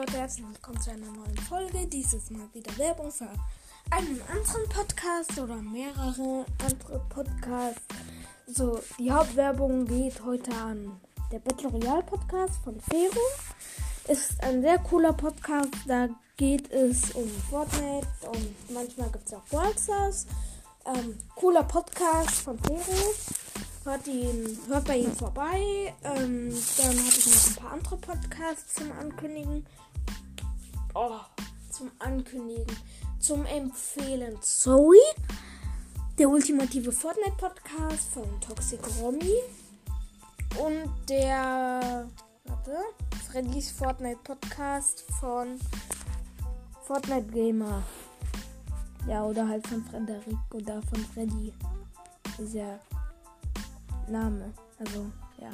Leute, herzlich willkommen zu einer neuen Folge. Dieses Mal wieder Werbung für einen anderen Podcast oder mehrere andere Podcasts. So, die Hauptwerbung geht heute an der Battle Royale Podcast von Fero. Ist ein sehr cooler Podcast, da geht es um Fortnite und manchmal gibt es auch Brawl Stars. Ähm, cooler Podcast von Fero. Hört, ihn, hört bei ihm vorbei. Ähm, dann habe ich noch ein paar andere Podcasts zum Ankündigen. Oh, zum Ankündigen. Zum Empfehlen. Zoe. Der ultimative Fortnite Podcast von Toxic Romy. Und der. Warte. Freddy's Fortnite Podcast von Fortnite Gamer. Ja, oder halt von Frederik oder von Freddy. Ist ja Name. Also, ja.